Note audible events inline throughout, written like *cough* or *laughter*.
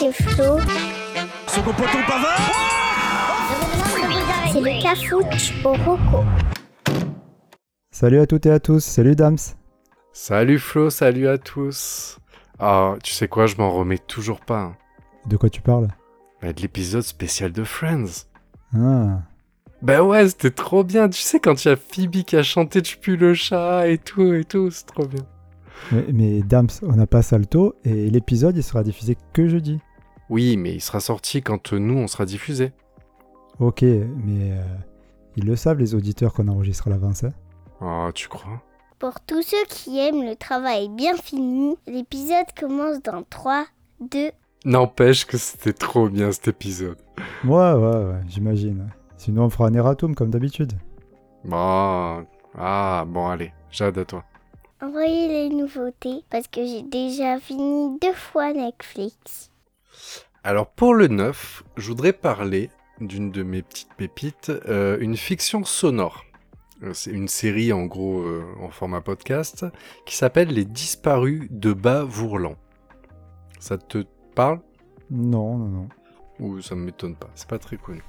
c'est Flo. Second poteau pavard C'est le cafouche au roco. Salut à toutes et à tous, salut Dams. Salut Flo, salut à tous. Ah, tu sais quoi, je m'en remets toujours pas. hein. De quoi tu parles? Bah, de l'épisode spécial de Friends. Ah, Bah ouais, c'était trop bien. Tu sais, quand il y a Phoebe qui a chanté Tu pues le chat et tout et tout, c'est trop bien. mais, mais Dams, on n'a pas Salto et l'épisode il sera diffusé que jeudi. Oui, mais il sera sorti quand nous, on sera diffusé. Ok, mais euh, ils le savent les auditeurs qu'on enregistre à l'avance. hein. Oh, tu crois? Pour tous ceux qui aiment le travail bien fini, l'épisode commence dans 3, 2, N'empêche que c'était trop bien cet épisode. Ouais, ouais, ouais, j'imagine. Sinon on fera un erratum comme d'habitude. Bon. Ah, bon, allez, j'ai hâte à toi. envoyez les nouveautés parce que j'ai déjà fini deux fois Netflix. Alors pour le 9, je voudrais parler d'une de mes petites pépites, euh, une fiction sonore. Euh, C'est une série en gros euh, en format podcast qui s'appelle Les disparus de Bas-Vourlan. Ça te parle? Non, non, non. ou ça ne m'étonne pas, c'est pas très connu.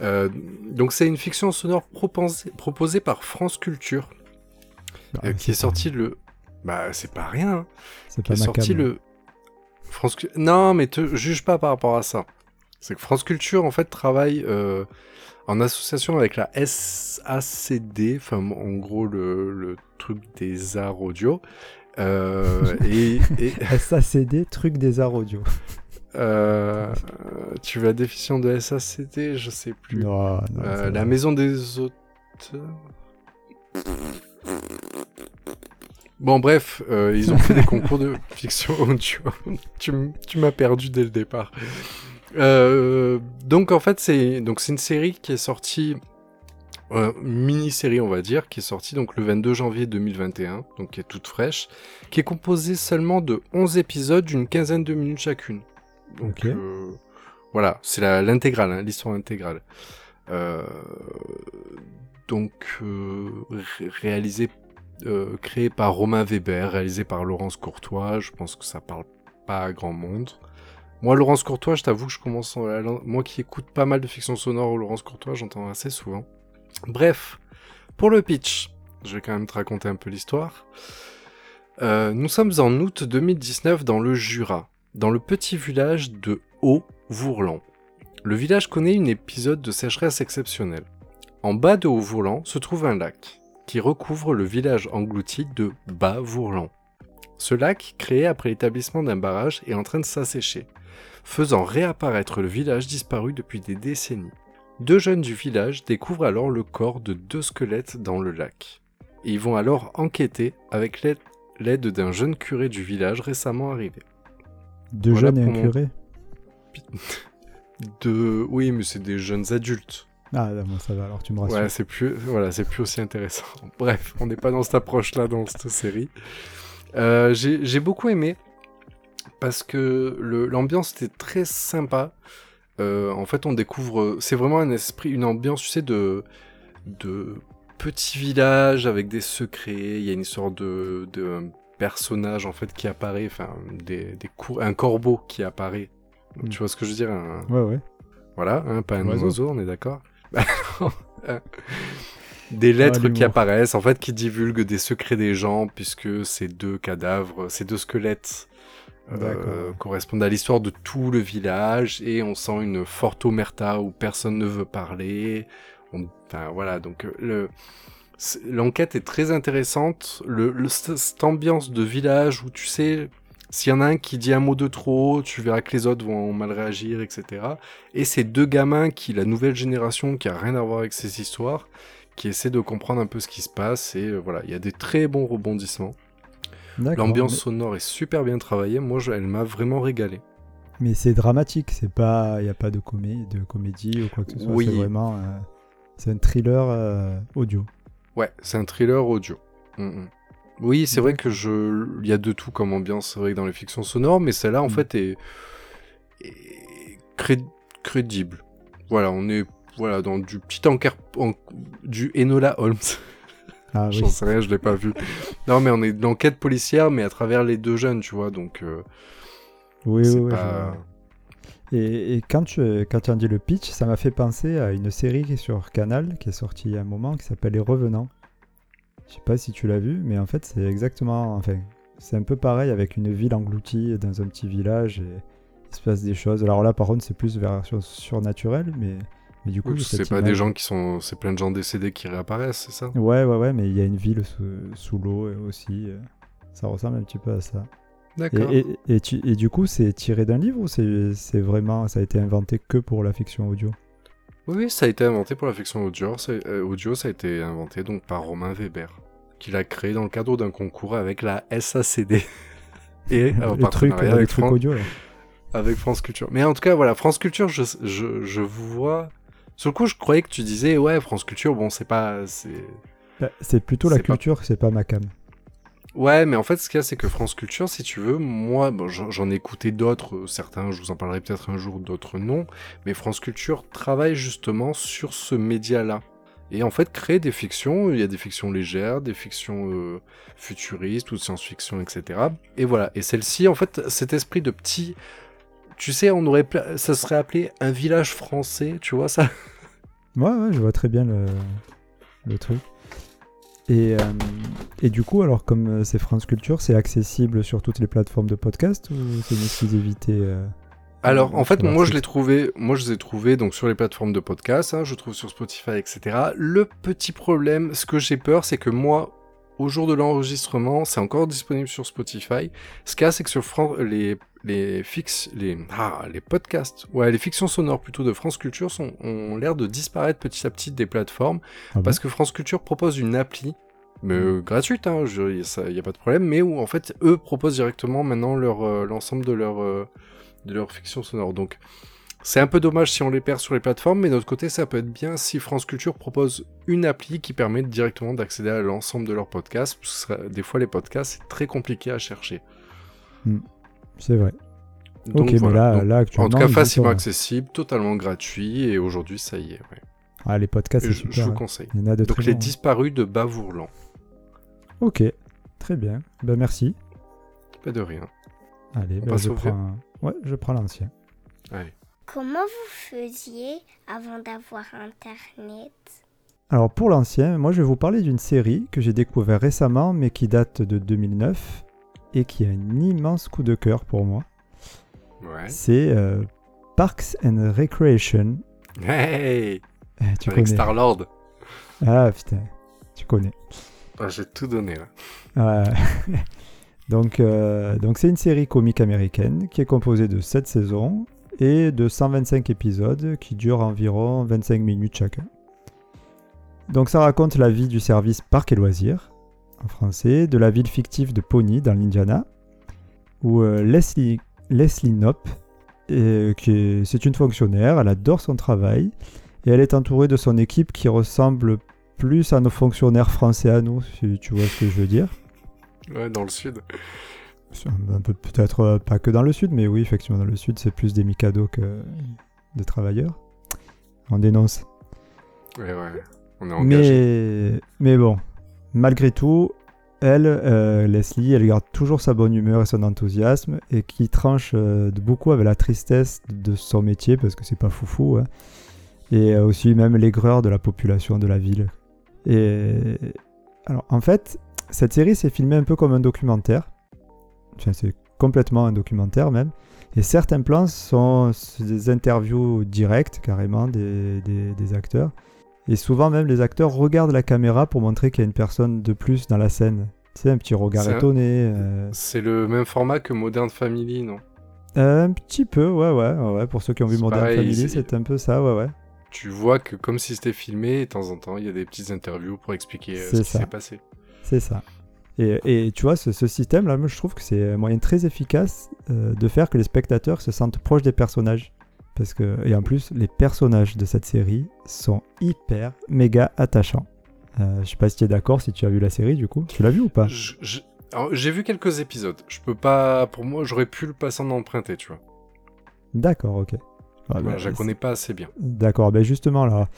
Euh, donc c'est une fiction sonore proposée, proposée par France Culture Bah, qui est sortie le... Bah c'est pas rien, hein. C'est qui pas est sorti le France non mais te juge pas par rapport à ça. C'est que France Culture en fait travaille euh, en association avec la SACD enfin en gros le, le truc des arts audio Euh, et, *laughs* et, SACD, truc des arts audio. euh, tu veux la définition de SACD je sais plus. Non, non, Euh, la maison des auteurs Bon bref, euh, ils ont fait des *laughs* concours de fiction *laughs* tu m'as perdu dès le départ. Euh, donc en fait c'est donc c'est une série qui est sortie euh, mini-série on va dire qui est sortie donc le 22 janvier 2021 donc qui est toute fraîche qui est composée seulement de 11 épisodes d'une quinzaine de minutes chacune. Donc euh, voilà, c'est l'intégrale hein, l'histoire intégrale. Euh, donc euh, ré- réalisé euh, créé par Romain Weber, réalisé par Laurence Courtois, je pense que ça parle pas à grand monde. Moi, Laurence Courtois, je t'avoue que je commence à... Moi qui écoute pas mal de fiction sonore, Laurence Courtois, j'entends assez souvent. Bref, pour le pitch, je vais quand même te raconter un peu l'histoire. Euh, nous sommes en août 2019 dans le Jura, dans le petit village de Haut-Vourlan. Le village connaît une épisode de sécheresse exceptionnelle. En bas de Haut-Vourlan se trouve un lac, qui recouvre le village englouti de Bas-Vourlan. Ce lac, créé après l'établissement d'un barrage, est en train de s'assécher, faisant réapparaître le village disparu depuis des décennies. Deux jeunes du village découvrent alors le corps de deux squelettes dans le lac. Ils vont alors enquêter avec l'aide- d'un jeune curé du village récemment arrivé. Deux voilà jeunes et un mon- curé? *laughs* De... Oui, mais c'est des jeunes adultes. Ah, là, bon, ça va, alors tu me rassures. Ouais, c'est plus, voilà, c'est plus aussi intéressant. *laughs* Bref, on n'est pas dans cette approche-là dans cette série. Euh, J'ai j'ai beaucoup aimé parce que l'ambiance était très sympa. Euh, en fait, on découvre, c'est vraiment un esprit, une ambiance, tu sais, de de petit village avec des secrets. Il y a une sorte de, de personnage en fait qui apparaît, enfin des, des cour- un corbeau qui apparaît. Mm. Tu vois ce que je veux dire un- Ouais, ouais. voilà, hein, pas un Oiseau. oiseau, on est d'accord *laughs* Des lettres qui apparaissent, en fait, qui divulguent des secrets des gens, puisque ces deux cadavres, ces deux squelettes euh, D'accord. correspondent à l'histoire de tout le village, et on sent une forte omerta où personne ne veut parler. On- Enfin, voilà, donc euh, le... L'enquête est très intéressante. Le, le- cette ambiance de village où tu sais, s'il y en a un qui dit un mot de trop, tu verras que les autres vont mal réagir, etc. Et ces deux gamins qui, la nouvelle génération, qui a rien à voir avec ces histoires, qui essaient de comprendre un peu ce qui se passe. Et euh, voilà, il y a des très bons rebondissements. L'ambiance Mais, sonore est super bien travaillée. Moi, je- elle m'a vraiment régalé. mais c'est dramatique, c'est pas. Il n'y a pas de, comé... de comédie ou quoi que ce soit. Oui. C'est vraiment. euh, C'est un thriller euh, audio. Ouais, c'est un thriller audio. Mm, mm. Oui, c'est vrai que je, il y a de tout comme ambiance, c'est vrai que dans les fictions sonores, mais celle-là, en Mm. fait, est, est cré- crédible. Voilà, on est, voilà, dans du petit enquête, en- du Enola Holmes. *laughs* Ah oui. J'en sais rien, je l'ai pas vu. Non, mais on est de l'enquête policière, mais à travers les deux jeunes, tu vois, donc euh, Oui, oui, oui. et quand, tu, quand tu as dit le pitch, ça m'a fait penser à une série qui est sur Canal, qui est sortie il y a un moment, qui s'appelle Les Revenants. Je sais pas si tu l'as vu, mais en fait, c'est exactement. Enfin, c'est un peu pareil avec une ville engloutie dans un petit village et il se passe des choses. Alors là, par contre, c'est plus version surnaturelle, mais, mais du coup. Oui, c'est pas image- des gens qui sont. C'est plein de gens décédés qui réapparaissent, c'est ça? Ouais, ouais, ouais, mais il y a une ville sous, sous l'eau aussi. euh, Ça ressemble un petit peu à ça. D'accord. et, et, du coup, c'est tiré d'un livre ou c'est vraiment. Ça a été inventé que pour la fiction audio? Oui, oui, ça a été inventé pour la fiction audio. Ça, euh, audio, ça a été inventé donc par Romain Weber, qui l'a créé dans le cadre d'un concours avec la SACD. *laughs* Et en Le truc, partenariat le avec, Fran- audio. avec France Culture. Mais en tout cas, voilà, France Culture, je, je, je vous vois. Sur le coup, je croyais que tu disais, ouais, France Culture, bon, c'est pas. c'est Bah, plutôt la pas- culture, c'est pas ma cam. Ouais, mais en fait, ce qu'il y a, c'est que France Culture, si tu veux, moi, j'en ai écouté d'autres, euh, certains, je vous en parlerai peut-être un jour, d'autres non, mais France Culture travaille justement sur ce média-là. Et en fait, crée des fictions, il y a des fictions légères, des fictions euh, futuristes ou de science-fiction, etc. Et voilà, et celle-ci, en fait, cet esprit de petit... Tu sais, on aurait, ça serait appelé un village français, tu vois ça? Ouais, ouais, je vois très bien le truc. Et, euh, et du coup, alors comme euh, c'est France Culture, c'est accessible sur toutes les plateformes de podcast ou c'est une exclusivité euh, Alors, en fait, moi, je l'ai trouvé, moi, je les ai trouvés donc sur les plateformes de podcast, hein, je trouve sur Spotify, etc. Le petit problème, ce que j'ai peur, c'est que moi, au jour de l'enregistrement, c'est encore disponible sur Spotify. Ce qu'il y a, c'est que sur Fran- les les fixes, les ah, les podcasts, ouais, les fictions sonores plutôt de France Culture sont ont l'air de disparaître petit à petit des plateformes Ah bon parce que France Culture propose une appli. Mais euh, gratuite, hein, il n'y a pas de problème, mais où en fait eux proposent directement maintenant leur euh, l'ensemble de leur euh, de leur fiction sonore. Donc c'est un peu dommage si on les perd sur les plateformes, mais d'un autre côté ça peut être bien si France Culture propose une appli qui permet directement d'accéder à l'ensemble de leurs podcasts. Parce que ça- des fois les podcasts c'est très compliqué à chercher. C'est vrai. Donc, ok, mais là, Donc, là en tout cas facilement sont. accessible, totalement gratuit, et aujourd'hui ça y est. ouais. Ah, les podcasts, c'est je, vous hein. conseille. Il y en a de Donc très les bons, hein. disparus de Bavourlan. Ok, très bien. Ben merci. Pas de rien. Allez, ben, je prends. Ouais, je prends l'ancien. Allez. Comment vous faisiez avant d'avoir Internet? Alors pour l'ancien, moi je vais vous parler d'une série que j'ai découvert récemment mais qui date de 2009 et qui a un immense coup de cœur pour moi. Ouais. C'est euh, Parks and Recreation. Hey Eh, tu Avec. Star-Lord. Ah putain, tu connais. Ah, J'ai tout donné là. Ouais. *laughs* donc euh, donc c'est une série comique américaine qui est composée de 7 saisons et de 125 épisodes qui durent environ 25 minutes chacun. Donc ça raconte la vie du service Parc et Loisirs, en français, de la ville fictive de Pony dans l'Indiana, où euh, Leslie, Leslie Knopp, qui est- c'est une fonctionnaire, elle adore son travail, et elle est entourée de son équipe qui ressemble plus à nos fonctionnaires français à nous, si tu vois ce que je veux dire. Ouais, dans le sud. Peut-être euh, pas que dans le sud, mais oui, effectivement, dans le sud, c'est plus des micados que des travailleurs. On dénonce. Ouais, ouais. On est engagé. Mais, mais bon, malgré tout, elle, euh, Leslie, elle garde toujours sa bonne humeur et son enthousiasme et qui tranche euh, beaucoup avec la tristesse de son métier parce que c'est pas foufou. hein. Et euh, aussi même l'aigreur de la population de la ville. Et alors en fait, cette série s'est filmée un peu comme un documentaire. Enfin, c'est complètement un documentaire même. Et certains plans sont des interviews directes carrément des- des acteurs. Et souvent même les acteurs regardent la caméra pour montrer qu'il y a une personne de plus dans la scène. C'est un petit regard un- étonné. euh, C'est le même format que Modern Family, non? Euh, un petit peu, ouais, ouais, ouais. Pour ceux qui ont vu Modern pareil, Family, c'est- un peu ça, ouais, ouais. Tu vois que comme si c'était filmé, de temps en temps, il y a des petites interviews pour expliquer euh, ce qui s'est passé. C'est ça. Et, et tu vois, ce, ce système-là, moi, je trouve que c'est un moyen très efficace euh, de faire que les spectateurs se sentent proches des personnages. Parce que, et en plus, les personnages de cette série sont hyper, méga attachants. Euh, je sais pas si tu es d'accord, si tu as vu la série, du coup. Tu l'as vu ou pas? J'ai vu quelques épisodes. Je peux pas. Pour moi, j'aurais pu le passer en emprunté, tu vois. D'accord, ok. Ah, Voilà, bah, je la connais pas assez bien. D'accord, ben justement, là,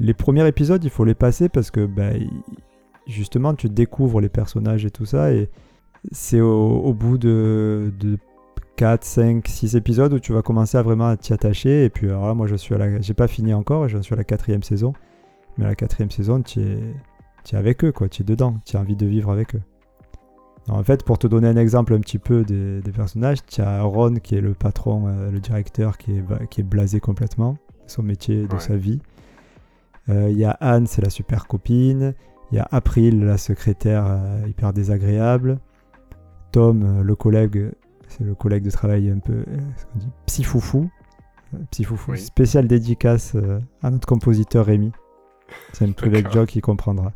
les premiers épisodes, il faut les passer parce que, ben, il- justement, tu découvres les personnages et tout ça, et c'est au, au bout de, de 4, 5, 6 épisodes où tu vas commencer à vraiment t'y attacher. Et puis alors là, moi, je suis à la... J'ai pas fini encore, je suis à la quatrième saison. Mais à la quatrième saison, tu es... es avec eux, quoi. Tu es dedans. Tu as envie de vivre avec eux. en fait, pour te donner un exemple un petit peu des, des personnages, tu as Ron qui est le patron, euh, le directeur, qui est, qui est blasé complètement son métier, de Ouais. sa vie. Euh, Il y a Anne, c'est la super copine. Il y a April, la secrétaire euh, hyper désagréable. Tom, le collègue, c'est le collègue de travail un peu, euh, dit, psyfoufou. Euh, Psyfoufou, Oui. spécial dédicace euh, à notre compositeur Rémi. C'est un D'accord. joke, il comprendra.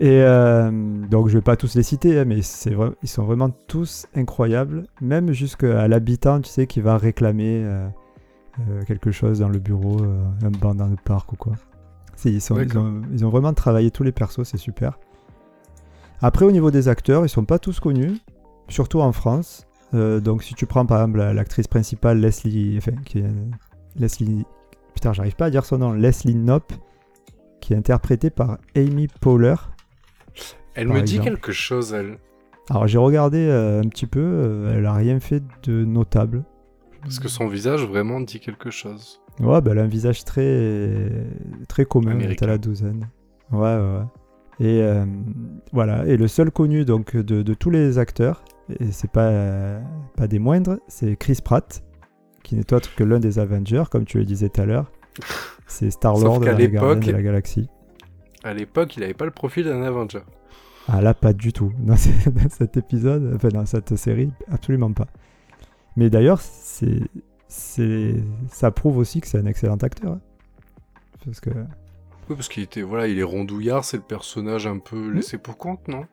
Et euh, donc je vais pas tous les citer, hein, mais vrai, ils sont vraiment tous incroyables, même jusqu'à l'habitant, tu sais, qui va réclamer euh, euh, quelque chose dans le bureau, un banc dans le parc ou quoi. Ils, sont- ils D'accord. ont, ils ont vraiment travaillé tous les persos, c'est super. Après, au niveau des acteurs, ils sont pas tous connus, surtout en France. Euh, donc, si tu prends par exemple la- l'actrice principale, Leslie, enfin, qui est Leslie, putain, j'arrive pas à dire son nom, Leslie Knope, qui est interprétée par Amy Powler. Elle Par me dit quelque chose, elle. Alors, j'ai regardé euh, un petit peu, euh, elle a rien fait de notable. Parce que son visage vraiment dit quelque chose. Ouais, bah, elle a un visage très, très commun, elle est à la douzaine. Ouais, ouais, ouais. Et euh, voilà, et le seul connu donc de, de tous les acteurs, et c'est pas, euh, pas des moindres, c'est Chris Pratt, qui n'est autre que l'un des Avengers, comme tu le disais tout à l'heure. C'est Star-Lord de la Galaxie. À l'époque, il avait pas le profil d'un Avenger. Ah là, pas du tout. Dans, ce- *laughs* dans cet épisode, enfin dans cette série, absolument pas. Mais d'ailleurs, c'est, c'est, ça prouve aussi que c'est un excellent acteur. hein. Parce que Oui, parce qu'il était, voilà, il est rondouillard, c'est le personnage un peu laissé pour compte, non?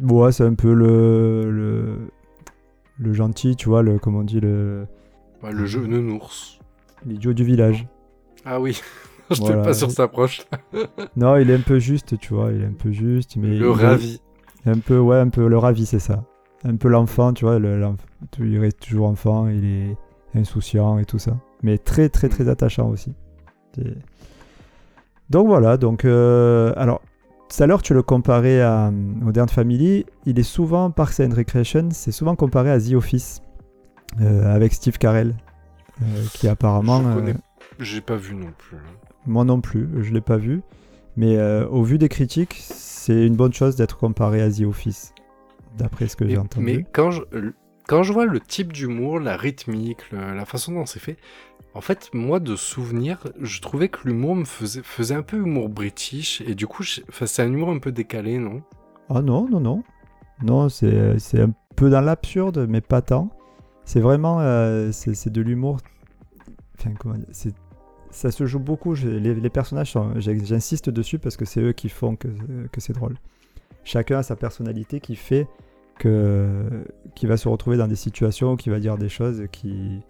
Ouais, c'est un peu le, le, le gentil, tu vois, le, comment on dit, le, Ouais, Le jeu nounours. l'idiot du village. Ah oui, *laughs* je Voilà. pas sur sa proche. *laughs* Non, il est un peu juste, tu vois, il est un peu juste, mais... Le est- ravi. Un peu, ouais, un peu le ravi, c'est ça. Un peu l'enfant, tu vois, le, il reste toujours enfant, il est insouciant et tout ça. Mais très, très, très attachant aussi. Donc voilà, donc... euh, alors, tout à l'heure, tu le comparais à euh, Modern Family. Il est souvent, Parks and Recreation, c'est souvent comparé à The Office, euh, avec Steve Carell, euh, qui apparemment... Je connais- J'ai pas vu non plus. moi non plus, je l'ai pas vu. Mais euh, au vu des critiques, c'est une bonne chose d'être comparé à The Office, d'après ce que j'ai entendu. mais quand je, quand je vois le type d'humour, la rythmique, le- la façon dont c'est fait, en fait, moi, de souvenir, je trouvais que l'humour me faisait, un peu humour british, et du coup, c'est un humour un peu décalé, non? Ah non, non, non. Non, c'est un peu dans l'absurde, mais pas tant. C'est vraiment euh, c'est de l'humour. Enfin, comment dire Ça se joue beaucoup. les, personnages, j'insiste dessus parce que c'est eux qui font que, c'est drôle. Chacun a sa personnalité qui fait que qui va se retrouver dans des situations qui va dire des choses qui,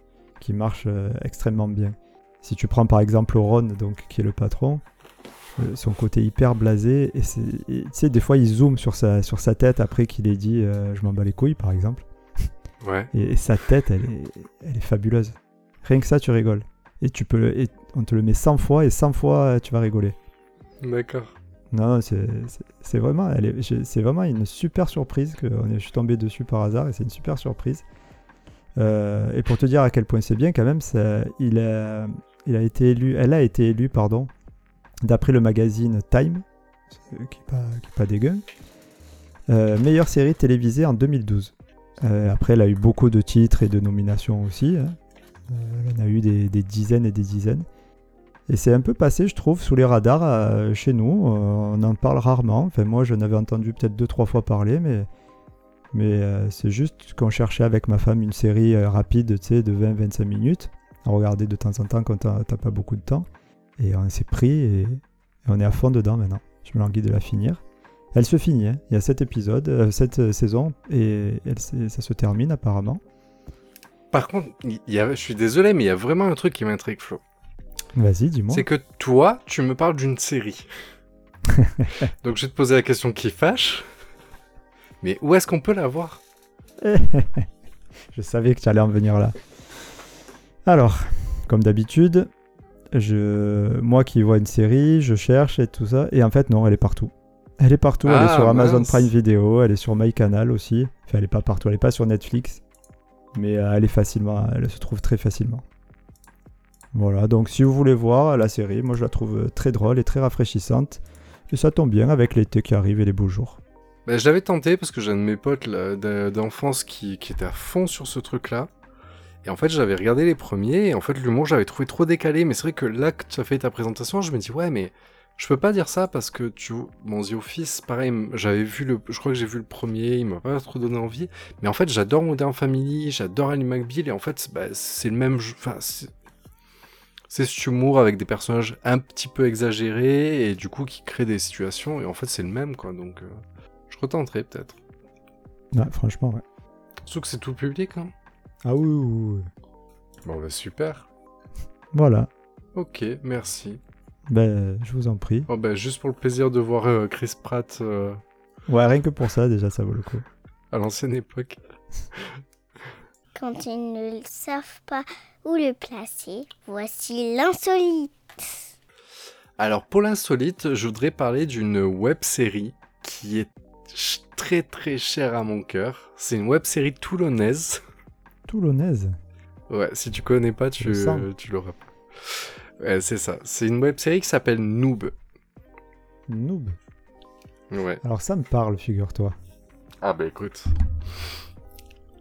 qui marchent euh, extrêmement bien. Si tu prends par exemple Ron, donc, qui est le patron, euh, son côté hyper blasé, et tu sais, des fois il zoome sur sa, sur sa tête après qu'il ait dit euh, je m'en bats les couilles par exemple. *laughs* Ouais. Et, et sa tête, elle est, elle est fabuleuse. Rien que ça, tu rigoles. Et, tu peux, et on te le met 100 fois, et 100 fois, tu vas rigoler. D'accord. Non, c'est vraiment, c'est vraiment une super surprise que on est, je suis tombé dessus par hasard et c'est une super surprise. Euh, et pour te dire à quel point c'est bien, quand même, il, a, été élu, elle a été élue, pardon, d'après le magazine Time, euh, qui n'est pas, dégueu, euh, meilleure série télévisée en 2012. Euh, après, elle a eu beaucoup de titres et de nominations aussi. hein. Elle en a eu des, des dizaines et des dizaines. Et c'est un peu passé, je trouve, sous les radars chez nous. On en parle rarement. Enfin, moi, je n'avais entendu peut-être deux, trois fois parler, mais, mais euh, c'est juste qu'on cherchait avec ma femme une série euh, rapide, tu sais, de 20-25 minutes, à regarder de temps en temps quand t'as pas beaucoup de temps. Et on s'est pris et, et on est à fond dedans maintenant. Je me languis de la finir. Elle se finit, hein. il y a 7 épisodes, euh, 7 saisons, et elle, ça se termine apparemment. Par contre, il y a, je suis désolé, mais il y a vraiment un truc qui m'intrigue, Flo. Vas-y, dis-moi. C'est que toi, tu me parles d'une série. *laughs* Donc je vais te poser la question qui fâche. Mais où est-ce qu'on peut la voir? *laughs* Je savais que tu allais en venir là. Alors, comme d'habitude, je, moi qui vois une série, je cherche et tout ça, et en fait non, elle est partout. Elle est partout, elle est Ah, sur Amazon mince. Prime Video, elle est sur MyCanal aussi. Enfin, elle est pas partout, elle est pas sur Netflix. mais euh, elle est facilement, elle se trouve très facilement. Voilà, donc si vous voulez voir la série, moi je la trouve euh, très drôle et très rafraîchissante. Et ça tombe bien avec l'été qui arrive et les beaux jours. Bah, je l'avais tenté parce que j'ai un de mes potes d'enfance qui, était à fond sur ce truc-là. Et en fait, j'avais regardé les premiers, et en fait, l'humour, j'avais trouvé trop décalé. Mais c'est vrai que là que tu as fait ta présentation, je me dis, ouais, mais je peux pas dire ça parce que tu. Bon, The Office, pareil, j'avais vu le. Je crois que j'ai vu le premier, il m'a pas trop donné envie. Mais en fait, j'adore Modern Family, j'adore Ali McBeal, et en fait, bah, c'est le même. Enfin, c'est. Cet humour avec des personnages un petit peu exagérés, et du coup, qui créent des situations, et en fait, c'est le même, quoi. Donc. euh, retenterai peut-être. Ouais, franchement, ouais. Surtout que c'est tout public, non Ah oui, oui, oui. Bon, bah super. Voilà. Ok, merci. Ben, je vous en prie. Oh, bah, juste pour le plaisir de voir euh, Chris Pratt euh, Ouais, rien que pour ça, déjà, ça vaut le coup. à l'ancienne époque. *laughs* Quand ils ne savent pas où le placer, voici l'insolite. Alors, pour l'insolite, je voudrais parler d'une web série qui est très très chère à mon cœur. C'est une web série toulonnaise. Toulonnaise. Ouais, si tu connais pas, tu, tu l'auras pas. Ouais, c'est ça. C'est une web série qui s'appelle Noob. Noob. Ouais. Alors ça me parle, figure-toi. Ah bah écoute.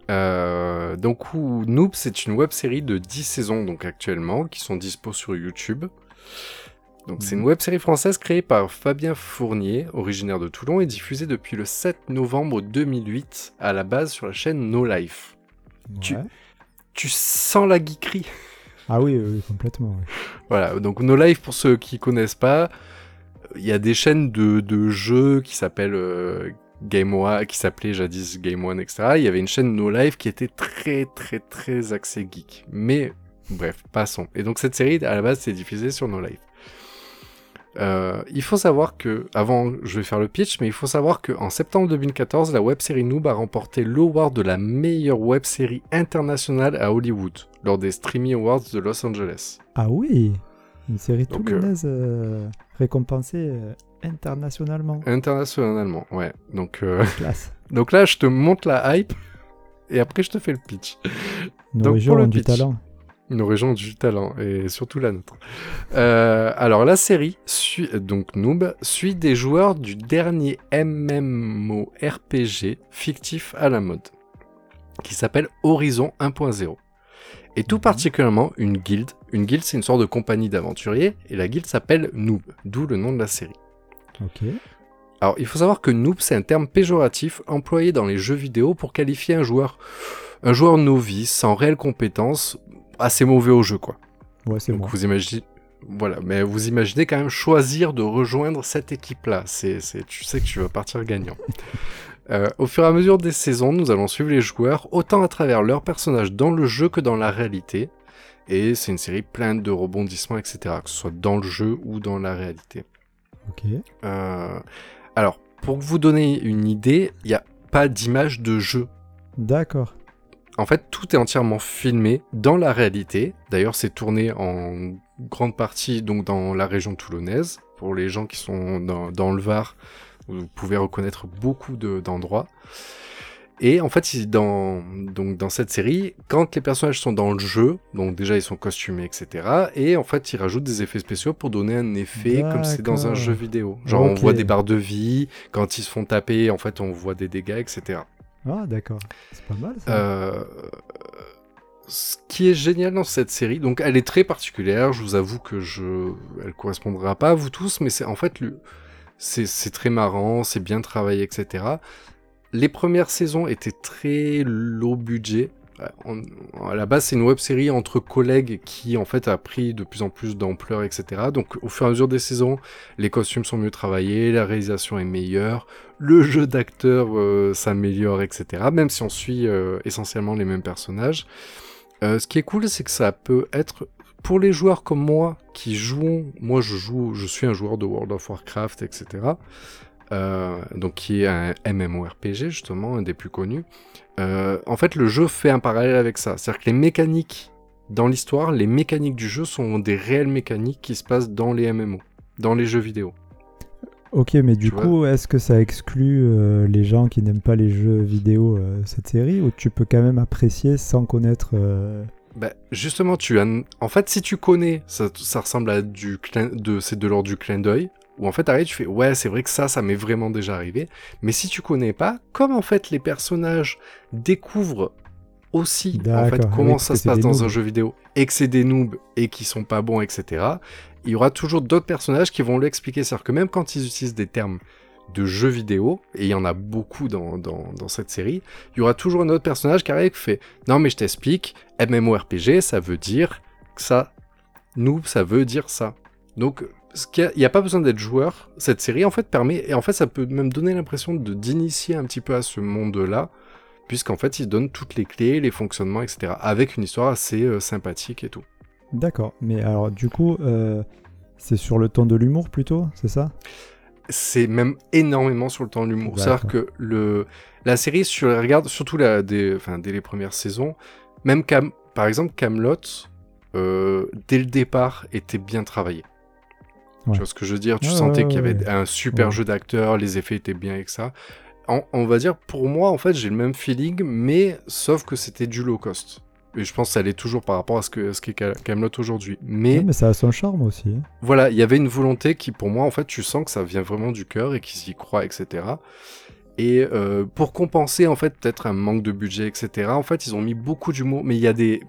Euh, donc où Noob, c'est une web série de 10 saisons donc actuellement qui sont dispo sur YouTube. Donc c'est une web série française créée par Fabien Fournier, originaire de Toulon et diffusée depuis le 7 novembre 2008 à la base sur la chaîne No Life. Tu- Ouais. Tu sens la geekerie Ah oui, oui, oui, complètement. oui. Voilà, donc No Life, pour ceux qui connaissent pas, il y a des chaînes de, de jeux qui s'appellent euh, Game One, qui s'appelait jadis Game One, etc. Il y avait une chaîne No Life qui était très très très axée geek. Mais bref, passons. Et donc cette série, à la base, c'est diffusée sur No Life. Euh, il faut savoir que, avant, je vais faire le pitch, mais il faut savoir que en septembre 2014, la web série Noob a remporté l'award de la meilleure web série internationale à Hollywood lors des Streamy Awards de Los Angeles. Ah oui Une série Donc, euh, récompensée euh, internationalement. Internationalement, ouais. Donc, euh, Classe. *laughs* donc là, je te montre la hype et après, je te fais le pitch. Nos Donc, pour le du talent. Nos régions ont du talent et surtout la nôtre. Euh, alors, la série, suit, donc Noob, suit des joueurs du dernier MMORPG fictif à la mode qui s'appelle Horizon 1.0. Et tout Mhm. particulièrement une guilde. Une guilde, c'est une sorte de compagnie d'aventuriers et la guilde s'appelle Noob, d'où le nom de la série. Ok. Alors, il faut savoir que noob, c'est un terme péjoratif employé dans les jeux vidéo pour qualifier un joueur, un joueur novice, sans réelle compétence, assez mauvais au jeu, quoi. Ouais, c'est Donc, moi. vous imaginez, voilà, mais vous imaginez quand même choisir de rejoindre cette équipe-là. C'est, tu sais que tu vas partir gagnant. *laughs* Euh, au fur et à mesure des saisons, nous allons suivre les joueurs autant à travers leurs personnages dans le jeu que dans la réalité. Et c'est une série pleine de rebondissements, etc., que ce soit dans le jeu ou dans la réalité. Ok. Euh, alors, pour vous donner une idée, il n'y a pas d'image de jeu. D'accord. En fait, tout est entièrement filmé dans la réalité. D'ailleurs, c'est tourné en grande partie donc dans la région toulonnaise. Pour les gens qui sont dans, dans le Var, vous pouvez reconnaître beaucoup de- d'endroits. Et en fait, dans, donc dans cette série, quand les personnages sont dans le jeu, donc déjà ils sont costumés, etc. Et en fait, ils rajoutent des effets spéciaux pour donner un effet comme c'est dans un jeu vidéo. Genre, on voit des barres de vie, quand ils se font taper, en fait, on voit des dégâts, etc. Ah, d'accord. C'est pas mal ça. Euh, ce qui est génial dans cette série, donc elle est très particulière, je vous avoue que je, elle correspondra pas à vous tous, mais c'est en fait le, c'est très marrant, c'est bien travaillé, etc. Les premières saisons étaient très low budget. Euh, à la base, c'est une web série entre collègues qui en fait a pris de plus en plus d'ampleur, etc. Donc au fur et à mesure des saisons, les costumes sont mieux travaillés, la réalisation est meilleure, le jeu d'acteur euh, s'améliore, etc. Même si on suit euh, essentiellement les mêmes personnages. Euh, ce qui est cool, c'est que ça peut être pour les joueurs comme moi qui jouons. Moi, je joue, je suis un joueur de World of Warcraft, etc. Donc qui est un MMORPG justement, un des plus connus. En fait, le jeu fait un parallèle avec ça. C'est-à-dire que les mécaniques dans l'histoire, les mécaniques du jeu sont des réelles mécaniques qui se passent dans les MMO, dans les jeux vidéo. Ok, mais du Tu coup, est-ce que ça exclut euh, les gens qui n'aiment pas les jeux vidéo, euh, cette série, ou tu peux quand même apprécier sans connaître euh, Bah, justement, tu as... En fait, si tu connais, ça, ça ressemble à du clin... de... C'est de l'ordre du clin d'œil, où en fait, t'arrives, tu fais, ouais, c'est vrai que ça, ça m'est vraiment déjà arrivé. Mais si tu connais pas, comme en fait, les personnages découvrent aussi, en fait, oui, comment ça se passe dans un jeu vidéo, et que c'est des noobs, et qui sont pas bons, etc., il y aura toujours d'autres personnages qui vont l'expliquer. C'est-à-dire que même quand ils utilisent des termes de jeux vidéo, et il y en a beaucoup dans, cette série, il y aura toujours un autre personnage qui arrive et qui fait Non, mais je t'explique, MMORPG, ça veut dire ça. Noob, ça veut dire ça. Donc, il n'y a, pas besoin d'être joueur. Cette série, en fait, permet. Et en fait, ça peut même donner l'impression d'initier un petit peu à ce monde-là, puisqu'en fait, il donne toutes les clés, les fonctionnements, etc. Avec une histoire assez euh, sympathique et tout. D'accord, mais alors du coup, euh, c'est sur le ton de l'humour plutôt, c'est ça? C'est même énormément sur le temps de l'humour. D'accord. C'est-à-dire que le, la série, si tu la regardes, surtout la, des, enfin, dès les premières saisons, même Cam, par exemple Camelot, euh, dès le départ, était bien travaillé. Ouais. Tu vois ce que je veux dire? Tu sentais ouais, qu'il y avait ouais. un super jeu d'acteurs, les effets étaient bien et que ça. En- on va dire, pour moi, en fait, j'ai le même feeling, mais sauf que c'était du low cost. Et je pense que ça l'est toujours par rapport à ce que ce qu'est Ca- Camelot aujourd'hui. Mais ça a son charme aussi. hein. voilà, il y avait une volonté qui, pour moi, en fait, tu sens que ça vient vraiment du cœur et qu'ils y croient, etc. Et euh, pour compenser, en fait, peut-être un manque de budget, etc., en fait, ils ont mis beaucoup d'humour. Mais il y a des...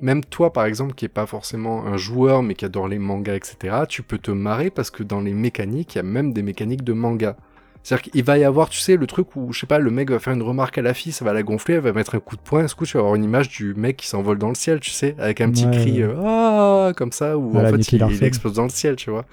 Même toi, par exemple, qui est pas forcément un joueur, mais qui adore les mangas, etc., tu peux te marrer parce que dans les mécaniques, il y a même des mécaniques de manga. C'est-à-dire qu'il va y avoir, tu sais, le truc où, je sais pas, le mec va faire une remarque à la fille, ça va la gonfler, elle va mettre un coup de poing, ce coup, tu vas avoir une image du mec qui s'envole dans le ciel, tu sais, avec un petit Ouais, cri, euh, ah, comme ça, la en fait, il, il explose dans le ciel, tu vois.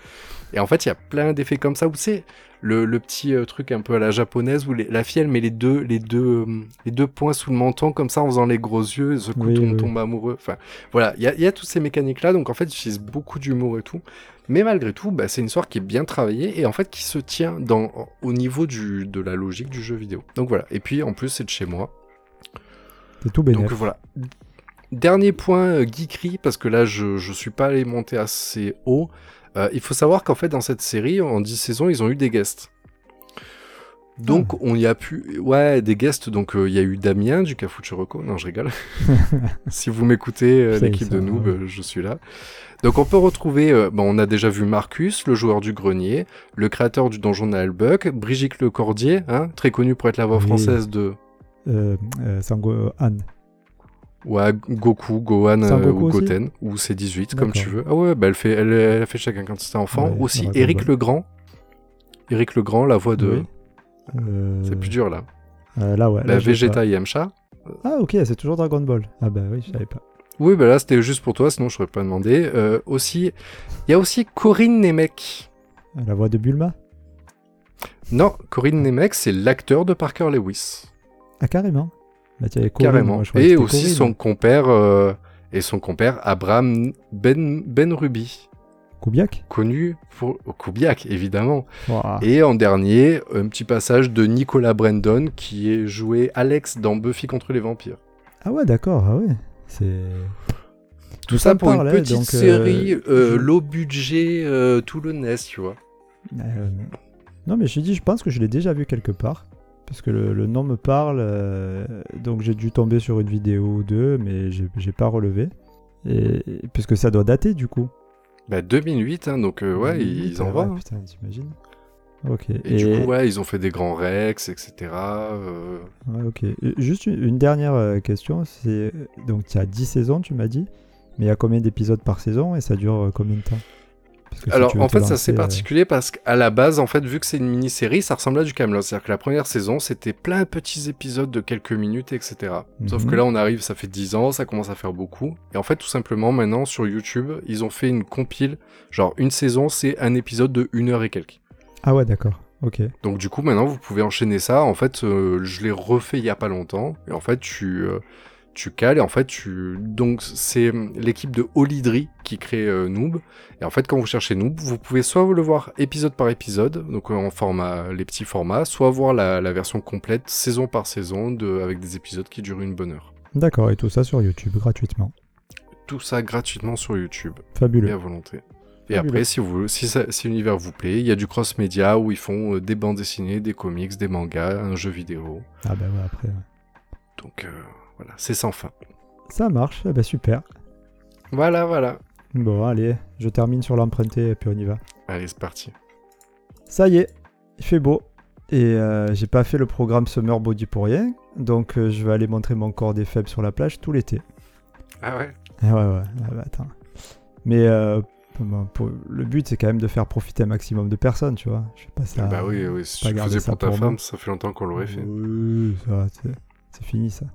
Et en fait, il y a plein d'effets comme ça où, tu sais, le, le petit euh, truc un peu à la japonaise où les- la fille, elle met les deux, les, deux, euh, les deux poings sous le menton, comme ça, en faisant les gros yeux, et ce coup, Oui, on oui. tombe amoureux. Enfin, voilà, il y a, y a toutes ces mécaniques-là, donc en fait, ils utilisent beaucoup d'humour et tout. Mais malgré tout, bah, c'est une histoire qui est bien travaillée et en fait qui se tient dans, au niveau du, de la logique du jeu vidéo. Donc voilà. Et puis en plus, c'est de chez moi. C'est tout Donc bénéf. voilà. Dernier point euh, geekery, parce que là, je, je suis pas allé monter assez haut. Euh, il faut savoir qu'en fait, dans cette série, en 10 saisons, ils ont eu des guests. Donc, Ah. on y a pu. Ouais, des guests. Donc, euh, il y a eu Damien du Cafuccio Non, je rigole. *laughs* si vous m'écoutez, euh, l'équipe de Noob, ouais. je suis là. Donc, on peut retrouver. bon, on a déjà vu Marcus, le joueur du grenier, le créateur du donjon Buck, Brigitte Lecordier, hein, très connu pour être la voix Oui. française de. Sango Anne. Ouais, Goku, Gohan euh, Sangoku ou Goten, ou c'est 18, comme tu veux. Ah ouais, bah elle, fait, elle, elle a fait chacun quand c'était enfant. Ouais, Aussi, Eric Ball. Legrand. Eric Legrand, la voix de. Oui. Euh, C'est plus dur là. euh, là, ouais. La là, Vegeta pas. Yamcha. Ah, ok, c'est toujours Dragon Ball. Ah, bah oui, je savais pas. Oui, bah là c'était juste pour toi, sinon je serais pas demandé. Euh, aussi, il y a aussi Corinne Nemec. La voix de Bulma? Non, Corinne Nemec, c'est l'acteur de Parker Lewis. Ah, carrément. Bah, Carrément. Et aussi son compère. euh, et son compère Abraham Ben, ben Ruby. Kubiak? Connu pour Kubiak, évidemment. Et en dernier, un petit passage de Nicolas Brandon qui est joué Alex dans Buffy contre les vampires. Ah ouais, d'accord, ah ouais. C'est... Tout ça pour une parle, petite donc, euh, série euh, low budget euh, toulonnaise, tu vois. Euh, non, mais je dis, je pense que je l'ai déjà vu quelque part. Parce que le, le nom me parle. euh, donc j'ai dû tomber sur une vidéo ou deux, mais j'ai pas relevé. Et, puisque ça doit dater du coup. Bah 2008, hein, donc euh, ouais, ils, Ah envoient. ouais, hein. Putain, t'imagines Ok. Et, du coup, ouais, ils ont fait des grands Rex, etc. euh, Ouais, ok. Juste une, dernière question. C'est donc tu as 10 saisons, tu m'as dit, mais il y a combien d'épisodes par saison et ça dure combien de temps? Si Alors en fait, ça c'est euh, particulier parce qu'à la base, en fait, vu que c'est une mini-série, ça ressemble à du Camelot. C'est-à-dire que la première saison, c'était plein de petits épisodes de quelques minutes, etc. Sauf Mhm. que là, on arrive, ça fait 10 ans, ça commence à faire beaucoup. Et en fait, tout simplement, maintenant, sur YouTube, ils ont fait une compile. Genre, une saison, c'est un épisode de une heure et quelques. Ah ouais, d'accord. Ok. Donc du coup, maintenant, vous pouvez enchaîner ça. En fait, euh, je l'ai refait il y a pas longtemps. Et en fait, tu, euh, tu cales. Et en fait, tu... Donc, c'est l'équipe de Olidri qui crée euh, Noob. Et en fait, quand vous cherchez Noob, vous pouvez soit le voir épisode par épisode, donc euh, en format, les petits formats, soit voir la, la version complète, saison par saison, de... avec des épisodes qui durent une bonne heure. D'accord. Et tout ça sur YouTube gratuitement. Tout ça gratuitement sur YouTube. Et Fabuleux. à volonté. Et Fabuleux. après, si, vous, si, ça- si l'univers vous plaît, il y a du cross-média où ils font euh, des bandes dessinées, des comics, des mangas, un jeu vidéo. Ah bah ouais, après. ouais. Donc euh, voilà, c'est sans fin. Ça marche, eh ben super. Voilà, voilà. Bon, allez, je termine sur l'emprunté et puis on y va. Allez, c'est parti. Ça y est, il fait beau. Et euh, j'ai pas fait le programme Summer Body pour rien. Donc euh, je vais aller montrer mon corps des faibles sur la plage tout l'été. Ah ouais? Ah ouais, ouais, ah bah, attends. Mais euh, pour- le but, c'est quand même de faire profiter un maximum de personnes, tu vois. Je fais pas ça. Bah oui, oui, si tu faisais pour ta pour moi. femme, ça fait longtemps qu'on l'aurait fait. Oui, ça c'est fini ça.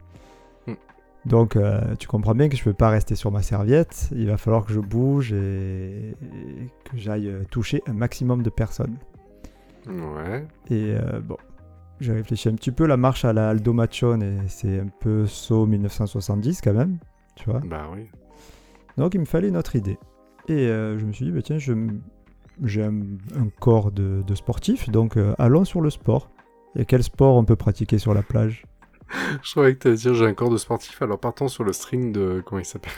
Donc euh, tu comprends bien que je peux pas rester sur ma serviette. Il va falloir que je bouge et, et que j'aille euh, toucher un maximum de personnes. Ouais. Et euh, bon, j'ai réfléchi un petit peu. La marche à la Aldo Machon, et c'est un peu saut 1970 quand même, tu vois. Bah oui. Donc il me fallait une autre idée. Et euh, je me suis dit, bah, tiens, j'ai un, un corps de, de sportif, donc allons sur le sport. Et quel sport on peut pratiquer sur la plage? Je croyais que t'allais dire j'ai un corps de sportif, alors partons sur le string de. Comment il s'appelle?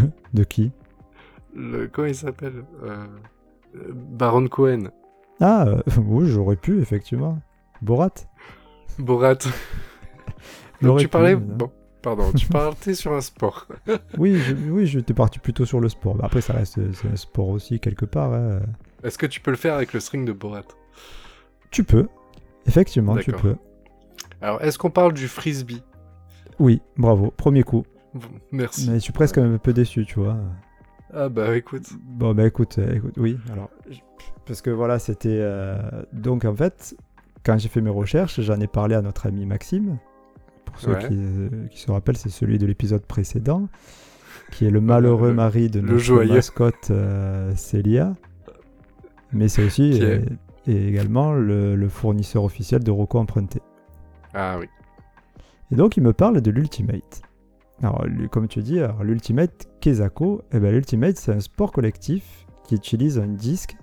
*laughs* De qui? Le... Comment il s'appelle? Euh... Baron Cohen. Ah, euh, oui, j'aurais pu, effectivement. Borat? Borat. *laughs* Donc tu parlais. Bon, pardon, tu parlais sur un sport. *laughs* Oui, je, oui, j'étais parti plutôt sur le sport. Bah, après, ça reste un sport aussi, quelque part. hein. Est-ce que tu peux le faire avec le string de Borat? Tu peux. Effectivement, tu peux. Alors, est-ce qu'on parle du frisbee? Oui, bravo. Premier coup. Merci. Mais je suis presque un peu déçu, tu vois. Ah bah écoute. Bon, bah écoute, euh, écoute oui. Alors, parce que voilà, c'était. euh, Donc, en fait, quand j'ai fait mes recherches, j'en ai parlé à notre ami Maxime. Pour ceux Ouais. qui, euh, qui se rappellent, c'est celui de l'épisode précédent, qui est le malheureux mari de notre mascotte Célia. Mais c'est aussi et également le, le fournisseur officiel de Rocco Emprunté. Ah oui. Et donc, il me parle de l'Ultimate. Alors, comme tu dis, l'Ultimate Kezako, eh ben, l'Ultimate, c'est un sport collectif qui utilise un disque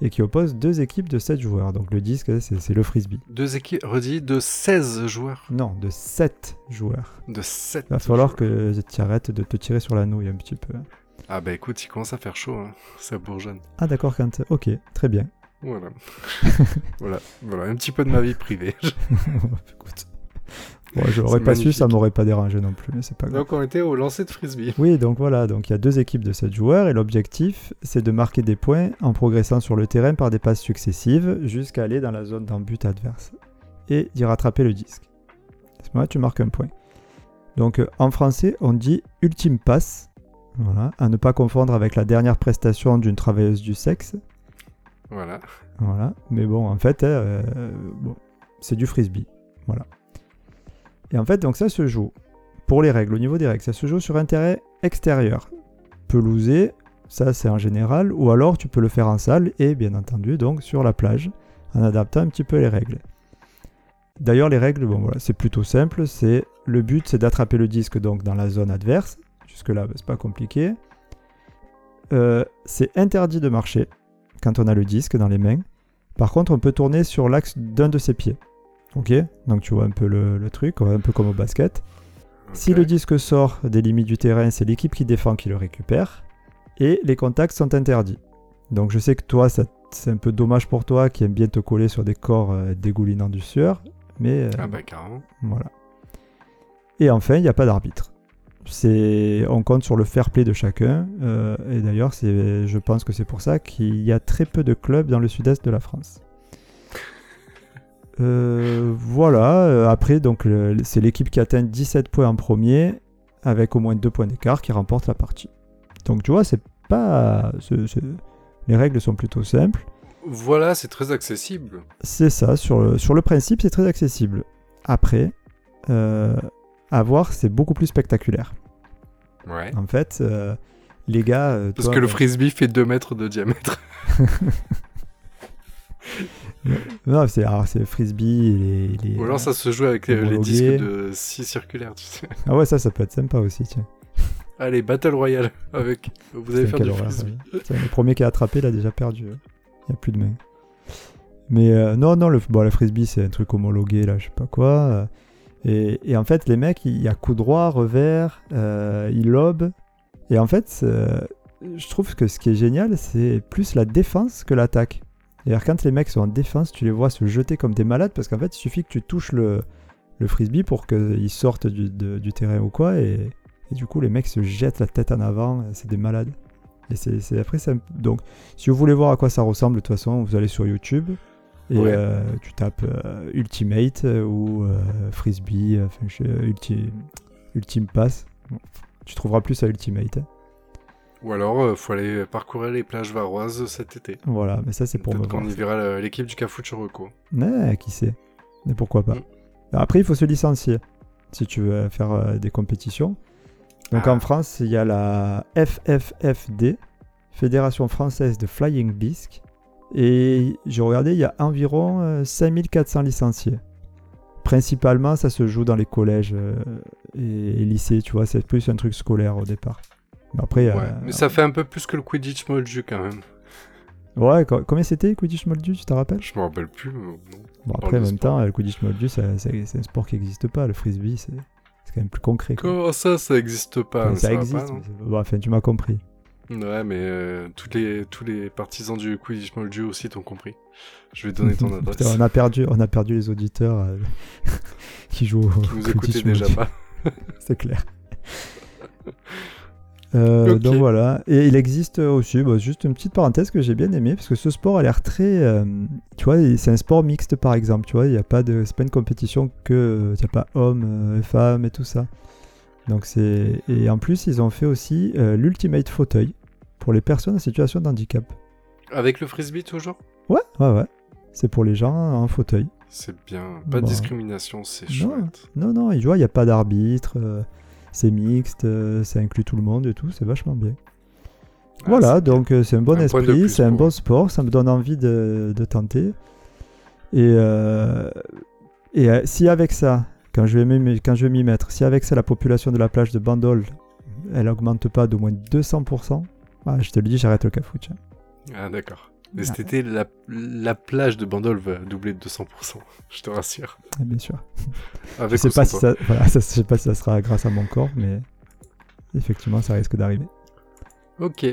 et qui oppose deux équipes de 7 joueurs. Donc, le disque, c'est le frisbee. Deux équipes, redis, de 16 joueurs. Non, de 7 joueurs. De 7 Il va falloir joueurs. que tu arrêtes de te tirer sur la nouille un petit peu. Ah bah écoute, il commence à faire chaud, hein. ça bourgeonne. Ah, d'accord, quand. Ok, très bien. Voilà. *laughs* voilà. Voilà, un petit peu de ma vie privée. *laughs* Écoute. Bon, je l'aurais pas su, ça m'aurait pas dérangé non plus, mais c'est pas grave. Donc on était au lancer de frisbee. Oui, donc voilà, donc il y a deux équipes de 7 joueurs et l'objectif, c'est de marquer des points en progressant sur le terrain par des passes successives jusqu'à aller dans la zone d'en but adverse et d'y rattraper le disque. À ce moment-là, tu marques un point. Donc euh, en français, on dit ultime passe, voilà, à ne pas confondre avec la dernière prestation d'une travailleuse du sexe. Voilà. Voilà. Mais bon, en fait, euh, bon, c'est du frisbee. Voilà. Et en fait, donc ça se joue, pour les règles, au niveau des règles, ça se joue sur un terrain extérieur. Pelousé, ça c'est en général, ou alors tu peux le faire en salle et bien entendu donc sur la plage, en adaptant un petit peu les règles. D'ailleurs, les règles, bon voilà, c'est plutôt simple. C'est le but, c'est d'attraper le disque donc dans la zone adverse. Jusque là, c'est pas compliqué. Euh, c'est interdit de marcher quand on a le disque dans les mains. Par contre, on peut tourner sur l'axe d'un de ses pieds. Ok Donc tu vois un peu le, le truc, un peu comme au basket. Si le disque sort des limites du terrain, c'est l'équipe qui défend qui le récupère. Et les contacts sont interdits. Donc je sais que toi, ça- c'est un peu dommage pour toi qui aime bien te coller sur des corps euh, dégoulinant du sueur. Mais euh, Ah bah carrément. voilà. Et enfin, il n'y a pas d'arbitre. C'est, on compte sur le fair play de chacun. euh, et d'ailleurs, c'est, je pense que c'est pour ça qu'il y a très peu de clubs dans le sud-est de la France. Euh, voilà. euh, Après, donc, le- c'est l'équipe qui atteint 17 points en premier, avec au moins 2 points d'écart, qui remporte la partie. Donc, tu vois, c'est pas. c'est- c'est- les règles sont plutôt simples. Voilà, c'est très accessible. C'est ça, sur le, sur le principe, c'est très accessible. Après, euh, à voir, c'est beaucoup plus spectaculaire. Ouais. En fait, euh, les gars. euh, Parce toi, que le ben, frisbee fait 2 mètres de diamètre. *laughs* *laughs* Non, c'est frisbee. Les, les- Ou alors ça se joue avec euh, les homologué. disques de scie circulaires, tu sais. Ah ouais, ça, ça peut être sympa aussi, tiens. *laughs* Allez, Battle Royale avec. Vous allez faire du horreur, frisbee. Tiens, le premier qui a attrapé, il a déjà perdu. hein. Il n'y a plus de main. Mais euh, non, non, le, bon, le frisbee, c'est un truc homologué, là, je sais pas quoi. Et, en fait, les mecs, il y a coup droit, revers, euh, ils lobent. Et en fait, je trouve que ce qui est génial, c'est plus la défense que l'attaque. C'est-à-dire quand les mecs sont en défense, tu les vois se jeter comme des malades parce qu'en fait, il suffit que tu touches le, frisbee pour qu'ils sortent du, terrain ou quoi. Et, du coup, les mecs se jettent la tête en avant. C'est des malades. Et c'est c'est- après, ça, donc, si vous voulez voir à quoi ça ressemble, de toute façon, vous allez sur YouTube. Et Ouais. euh, tu tapes euh, Ultimate euh, ou Frisbee, enfin, Ulti- Ultime Pass. Bon, tu trouveras plus à Ultimate. Ou alors, euh, faut aller parcourir les plages varoises cet été. Voilà, mais ça c'est pour me voir. y verra l'équipe du Cafou Choroko. Ouais, qui sait. Mais pourquoi pas. Mm. Après, il faut se licencier si tu veux faire des compétitions. Donc Ah. en France, il y a la FFFD, Fédération française de Flying Disc. Et j'ai regardé, il y a environ euh, 5400 licenciés. Principalement, ça se joue dans les collèges euh, et, lycées, tu vois, c'est plus un truc scolaire au départ. Mais après, Ouais, euh, mais ça fait un peu plus que le Quidditch Moldu quand même. ouais, co- combien c'était Quidditch Moldu, tu te rappelles? Je me rappelle plus. mais bon. Après, en même temps, le Quidditch Moldu, c'est un sport qui n'existe pas. Le frisbee, c'est quand même plus concret. quoi. Comment ça, ça existe pas Enfin, ça, existe. pas, mais bon, enfin, tu m'as compris. Ouais, mais euh, tous, les, tous les partisans du Quidditch Moldu aussi t'ont compris. Je vais donner ton *laughs* adresse. Putain, on, a perdu, on a perdu les auditeurs euh, *laughs* qui jouent au Quidditch écoutez déjà pas. *laughs* C'est clair. Euh. Donc voilà, et il existe aussi, bah, juste une petite parenthèse que j'ai bien aimé, parce que ce sport a l'air très, euh, tu vois, c'est un sport mixte par exemple, tu vois, il n'y a pas de, c'est pas une compétition que, il n'y a pas hommes, euh, femmes et tout ça. Donc c'est, et en plus ils ont fait aussi euh, l'ultimate fauteuil pour les personnes en situation de handicap. Avec le frisbee toujours? Ouais, ouais, ouais, c'est pour les gens en fauteuil. C'est bien. Pas de discrimination, c'est chouette. Non, non, il n'y a pas d'arbitre, euh, c'est mixte, euh, ça inclut tout le monde et tout, c'est vachement bien. Ah, voilà, donc euh, c'est un bon Un esprit, c'est un bon sport, ça me donne envie de, de tenter. Et, et si avec ça, quand je vais m'y quand je vais m'y mettre, si avec ça la population de la plage de Bandol, elle augmente pas d'au moins 200%, ah, je te le dis, j'arrête le cafouche. Ah, d'accord. Mais Ah. cet été, la, la plage de Bandol va doubler de 200%. *laughs* Je te rassure. Ah, Bien sûr. *laughs* Avec Je sais pas, si ça, voilà, ça- je sais pas si ça sera grâce à mon corps, mais effectivement, ça risque d'arriver. Ok.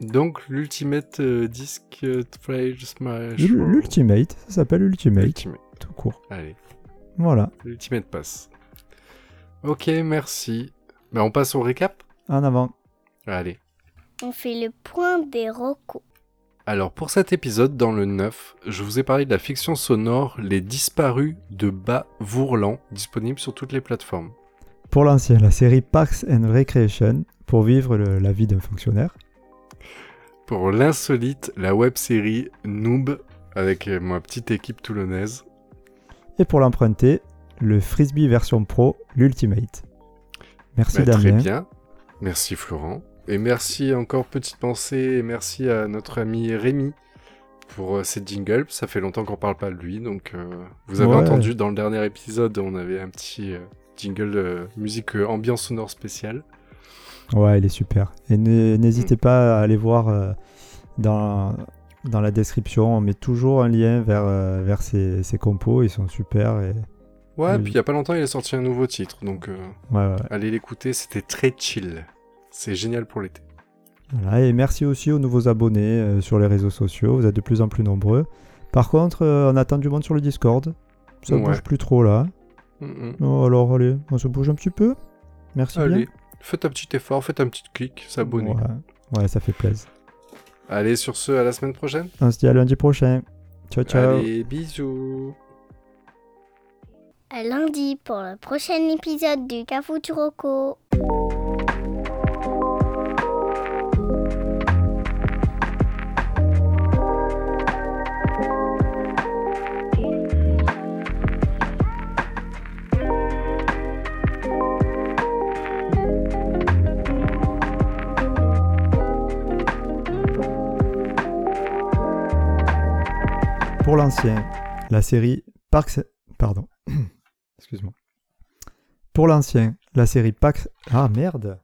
Donc, l'Ultimate euh, Disc euh, Flash Smash. L'Ultimate, ça s'appelle Ultimate, Ultimate. tout court. Allez, Voilà, l'Ultimate Pass. Ok, merci. Mais on passe au récap? En avant. Allez. On fait le point des rocos. Alors pour cet épisode, dans le 9, je vous ai parlé de la fiction sonore Les Disparus de Bas Vourlan, disponible sur toutes les plateformes. Pour l'ancien, la série Parks and Recreation, pour vivre le- la vie d'un fonctionnaire. Pour l'insolite, la web-série Noob, avec euh, ma petite équipe toulonnaise. Et pour l'emprunter, le Frisbee version pro, l'Ultimate. Merci Bah, très Damien. bien. Merci Florent. Et merci encore, petite pensée, et merci à notre ami Rémi pour euh, ces jingles. Ça fait longtemps qu'on parle pas de lui, donc euh, vous avez Ouais. entendu dans le dernier épisode, on avait un petit euh, jingle euh, musique euh, ambiance sonore spéciale. Ouais, il est super. Et ne- Mm. n'hésitez pas à aller voir euh, dans, dans la description. On met toujours un lien vers, euh, vers ces, ces compos. Ils sont super. Et... Ouais, Oui. puis il y a pas longtemps, il a sorti un nouveau titre, donc euh, Ouais, ouais. allez l'écouter, c'était très chill. C'est génial pour l'été. Voilà, et merci aussi aux nouveaux abonnés euh, sur les réseaux sociaux. Vous êtes de plus en plus nombreux. Par contre, euh, on attend du monde sur le Discord. Ça Ouais. bouge plus trop là. Mm, mm. Oh, alors, allez, on se bouge un petit peu. Merci Allez, bien. faites un petit effort, faites un petit clic, s'abonner. Ouais. ouais, ça fait plaisir. Allez, sur ce, à la semaine prochaine. On se dit à lundi prochain. Ciao, ciao. Allez, bisous. À lundi pour le prochain épisode du Cafuturoco. Pour l'ancien, la série Parks. Pardon. *clears throat* Excuse-moi. Pour l'ancien, la série Parks. Ah merde